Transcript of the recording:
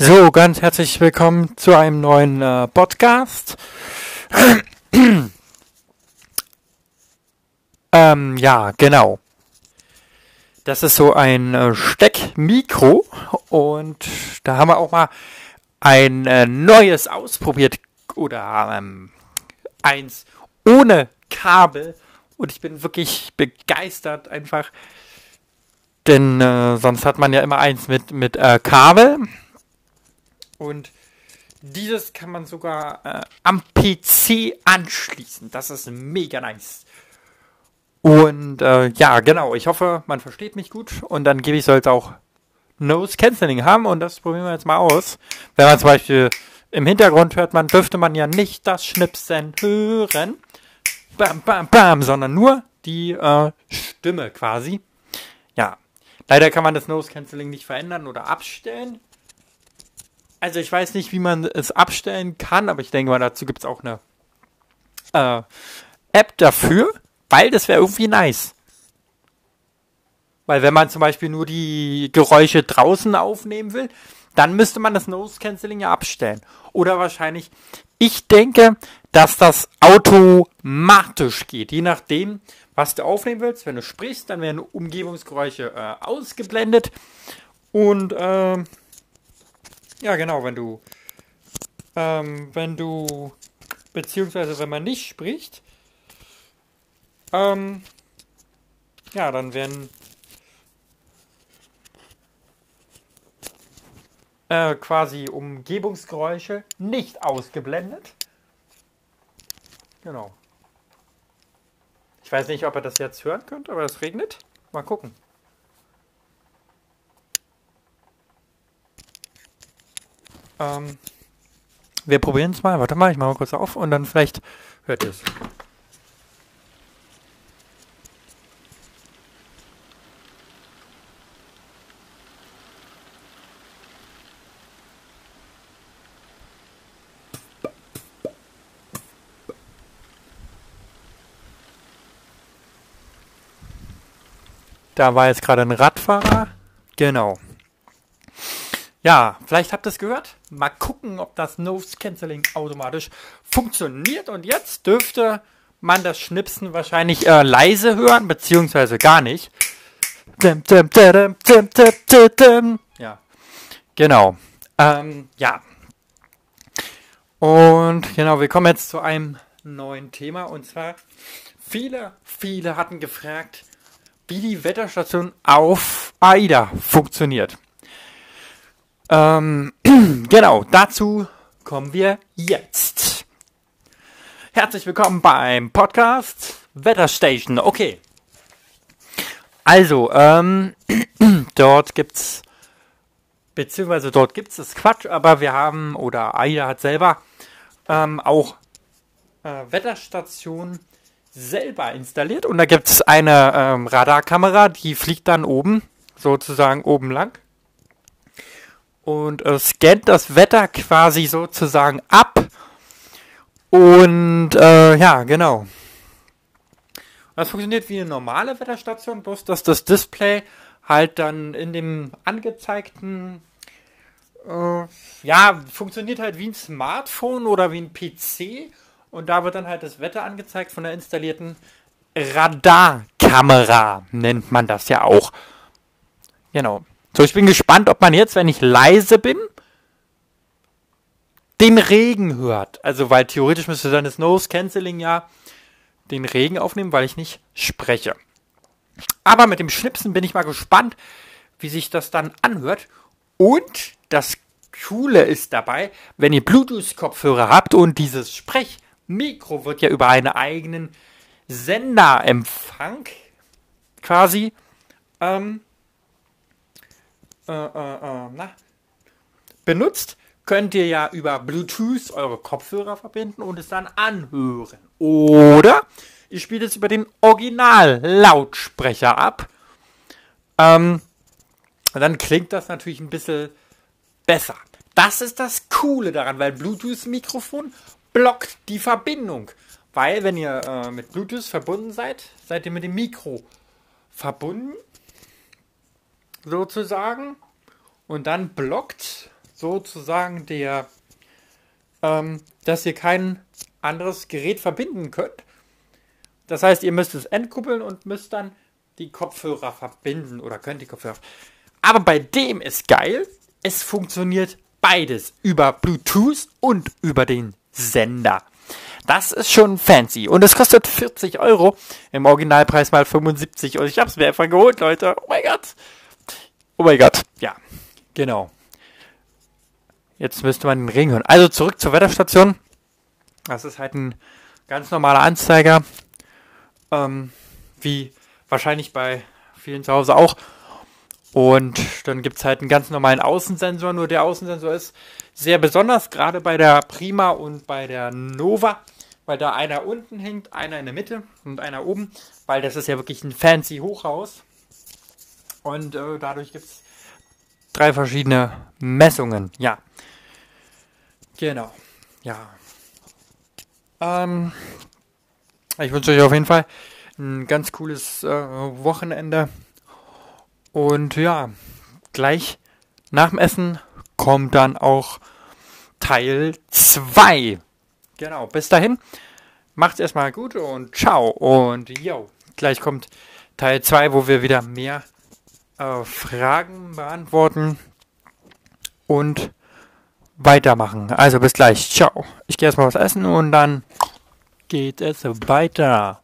So, ganz herzlich willkommen zu einem neuen äh, Podcast. ähm, ja, genau. Das ist so ein äh, Steckmikro und da haben wir auch mal ein äh, neues ausprobiert oder ähm, eins ohne Kabel und ich bin wirklich begeistert einfach, denn äh, sonst hat man ja immer eins mit mit äh, Kabel und dieses kann man sogar äh, am PC anschließen. Das ist mega nice. Und äh, ja, genau. Ich hoffe, man versteht mich gut. Und dann gebe ich soll es auch Nose Cancelling haben. Und das probieren wir jetzt mal aus. Wenn man zum Beispiel im Hintergrund hört, man dürfte man ja nicht das Schnipsen hören. Bam, bam, bam, sondern nur die äh, Stimme quasi. Ja. Leider kann man das Nose Cancelling nicht verändern oder abstellen. Also ich weiß nicht, wie man es abstellen kann, aber ich denke mal, dazu gibt es auch eine äh, App dafür, weil das wäre irgendwie nice. Weil wenn man zum Beispiel nur die Geräusche draußen aufnehmen will, dann müsste man das Nose Cancelling ja abstellen. Oder wahrscheinlich, ich denke, dass das automatisch geht. Je nachdem, was du aufnehmen willst. Wenn du sprichst, dann werden Umgebungsgeräusche äh, ausgeblendet. Und äh, ja, genau, wenn du, ähm, wenn du, beziehungsweise wenn man nicht spricht, ähm, ja, dann werden äh, quasi Umgebungsgeräusche nicht ausgeblendet. Genau. Ich weiß nicht, ob ihr das jetzt hören könnt, aber es regnet. Mal gucken. Ähm, wir probieren es mal. Warte mal, ich mache mal kurz auf und dann vielleicht hört ihr es. Da war jetzt gerade ein Radfahrer. Genau. Ja, vielleicht habt ihr es gehört. Mal gucken, ob das Nose Cancelling automatisch funktioniert. Und jetzt dürfte man das Schnipsen wahrscheinlich äh, leise hören, beziehungsweise gar nicht. Ja, genau. Ähm, ja. Und genau, wir kommen jetzt zu einem neuen Thema. Und zwar, viele, viele hatten gefragt, wie die Wetterstation auf AIDA funktioniert. Ähm, genau, dazu kommen wir jetzt. Herzlich willkommen beim Podcast Wetterstation. Okay. Also, ähm, dort gibt's, beziehungsweise dort gibt's das Quatsch, aber wir haben, oder AIDA hat selber, ähm, auch äh, Wetterstationen selber installiert und da gibt's eine ähm, Radarkamera, die fliegt dann oben, sozusagen oben lang und äh, scannt das Wetter quasi sozusagen ab. Und äh, ja, genau. Das funktioniert wie eine normale Wetterstation, bloß dass das Display halt dann in dem angezeigten äh, ja, funktioniert halt wie ein Smartphone oder wie ein PC und da wird dann halt das Wetter angezeigt von der installierten Radarkamera, nennt man das ja auch. Genau. So, ich bin gespannt, ob man jetzt, wenn ich leise bin, den Regen hört. Also, weil theoretisch müsste dann das Nose Cancelling ja den Regen aufnehmen, weil ich nicht spreche. Aber mit dem Schnipsen bin ich mal gespannt, wie sich das dann anhört. Und das Coole ist dabei, wenn ihr Bluetooth-Kopfhörer habt und dieses Sprechmikro wird ja über einen eigenen Senderempfang quasi ähm, äh, äh, äh, na, benutzt, könnt ihr ja über Bluetooth eure Kopfhörer verbinden und es dann anhören. Oder ihr spielt es über den Original-Lautsprecher ab. Ähm, dann klingt das natürlich ein bisschen besser. Das ist das Coole daran, weil Bluetooth-Mikrofon blockt die Verbindung. Weil, wenn ihr äh, mit Bluetooth verbunden seid, seid ihr mit dem Mikro verbunden sozusagen. Und dann blockt sozusagen der, ähm, dass ihr kein anderes Gerät verbinden könnt. Das heißt, ihr müsst es entkuppeln und müsst dann die Kopfhörer verbinden oder könnt die Kopfhörer. Aber bei dem ist geil, es funktioniert beides über Bluetooth und über den Sender. Das ist schon fancy. Und es kostet 40 Euro. Im Originalpreis mal 75. Und ich habe es mir einfach geholt, Leute. Oh mein Gott. Oh mein Gott. Ja, genau. Jetzt müsste man den Regen hören. Also zurück zur Wetterstation. Das ist halt ein ganz normaler Anzeiger. Ähm, wie wahrscheinlich bei vielen zu Hause auch. Und dann gibt es halt einen ganz normalen Außensensor. Nur der Außensensor ist sehr besonders, gerade bei der Prima und bei der Nova, weil da einer unten hängt, einer in der Mitte und einer oben, weil das ist ja wirklich ein fancy Hochhaus. Und äh, dadurch gibt es drei verschiedene Messungen. Ja. Genau. Ja. Ähm, ich wünsche euch auf jeden Fall ein ganz cooles äh, Wochenende. Und ja, gleich nach dem Essen kommt dann auch Teil 2. Genau, bis dahin. Macht's erstmal gut und ciao. Und yo, gleich kommt Teil 2, wo wir wieder mehr äh, Fragen beantworten und weitermachen. Also bis gleich. Ciao. Ich gehe erstmal was essen und dann geht es weiter.